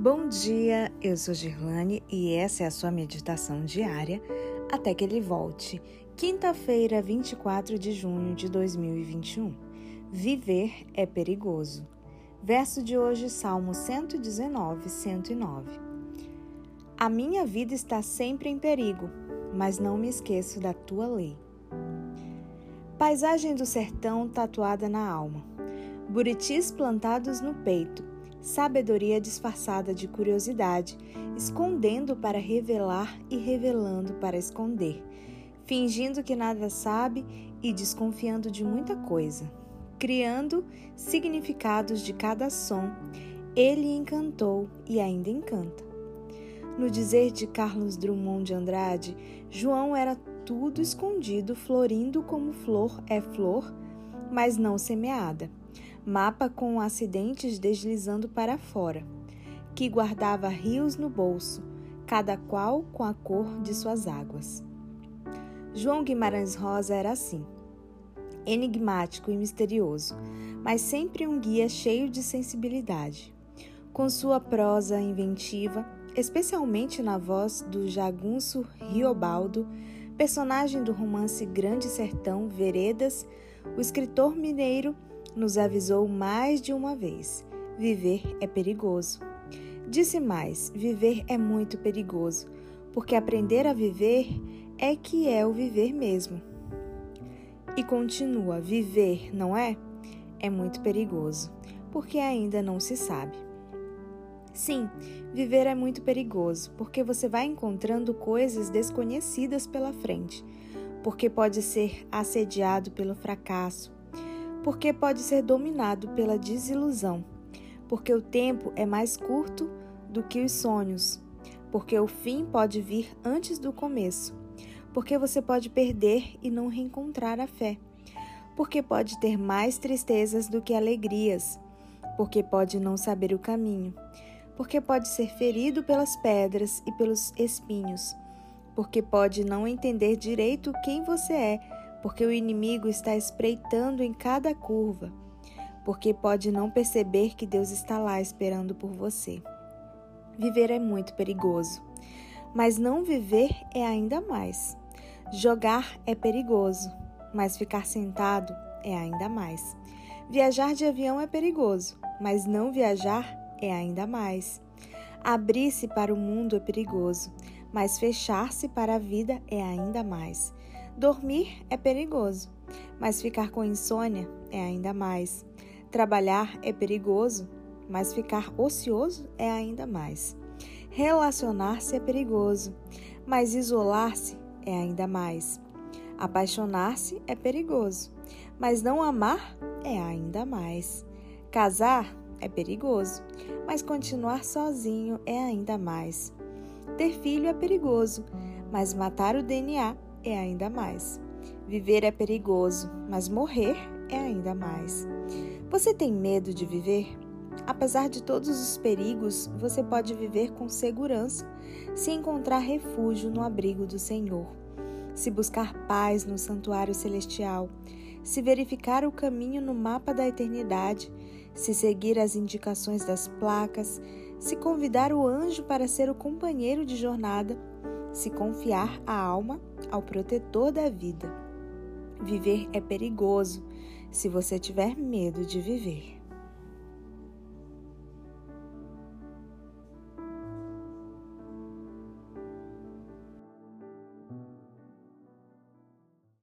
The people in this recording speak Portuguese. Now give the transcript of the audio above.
Bom dia, eu sou Girlane e essa é a sua meditação diária até que ele volte. Quinta-feira, 24 de junho de 2021. Viver é perigoso. Verso de hoje, Salmo 119, 109. A minha vida está sempre em perigo, mas não me esqueço da tua lei. Paisagem do sertão tatuada na alma. Buritis plantados no peito sabedoria disfarçada de curiosidade, escondendo para revelar e revelando para esconder, fingindo que nada sabe e desconfiando de muita coisa, criando significados de cada som. Ele encantou e ainda encanta. No dizer de Carlos Drummond de Andrade, João era tudo escondido, florindo como flor é flor, mas não semeada mapa com acidentes deslizando para fora, que guardava rios no bolso, cada qual com a cor de suas águas. João Guimarães Rosa era assim, enigmático e misterioso, mas sempre um guia cheio de sensibilidade. Com sua prosa inventiva, especialmente na voz do jagunço Riobaldo, personagem do romance Grande Sertão Veredas, o escritor mineiro nos avisou mais de uma vez: viver é perigoso. Disse mais: viver é muito perigoso, porque aprender a viver é que é o viver mesmo. E continua: viver, não é? É muito perigoso, porque ainda não se sabe. Sim, viver é muito perigoso, porque você vai encontrando coisas desconhecidas pela frente, porque pode ser assediado pelo fracasso, porque pode ser dominado pela desilusão, porque o tempo é mais curto do que os sonhos, porque o fim pode vir antes do começo, porque você pode perder e não reencontrar a fé, porque pode ter mais tristezas do que alegrias, porque pode não saber o caminho, porque pode ser ferido pelas pedras e pelos espinhos, porque pode não entender direito quem você é porque o inimigo está espreitando em cada curva, porque pode não perceber que Deus está lá esperando por você. Viver é muito perigoso, mas não viver é ainda mais. Jogar é perigoso, mas ficar sentado é ainda mais. Viajar de avião é perigoso, mas não viajar é ainda mais. Abrir-se para o mundo é perigoso, mas fechar-se para a vida é ainda mais. Dormir é perigoso, mas ficar com insônia é ainda mais. Trabalhar é perigoso, mas ficar ocioso é ainda mais. Relacionar-se é perigoso, mas isolar-se é ainda mais. Apaixonar-se é perigoso, mas não amar é ainda mais. Casar é perigoso, mas continuar sozinho é ainda mais. Ter filho é perigoso, mas matar o DNA é ainda mais. Viver é perigoso, mas morrer é ainda mais. Você tem medo de viver? Apesar de todos os perigos, você pode viver com segurança se encontrar refúgio no abrigo do Senhor, se buscar paz no santuário celestial, se verificar o caminho no mapa da eternidade, se seguir as indicações das placas, se convidar o anjo para ser o companheiro de jornada se confiar a alma ao protetor da vida. Viver é perigoso se você tiver medo de viver.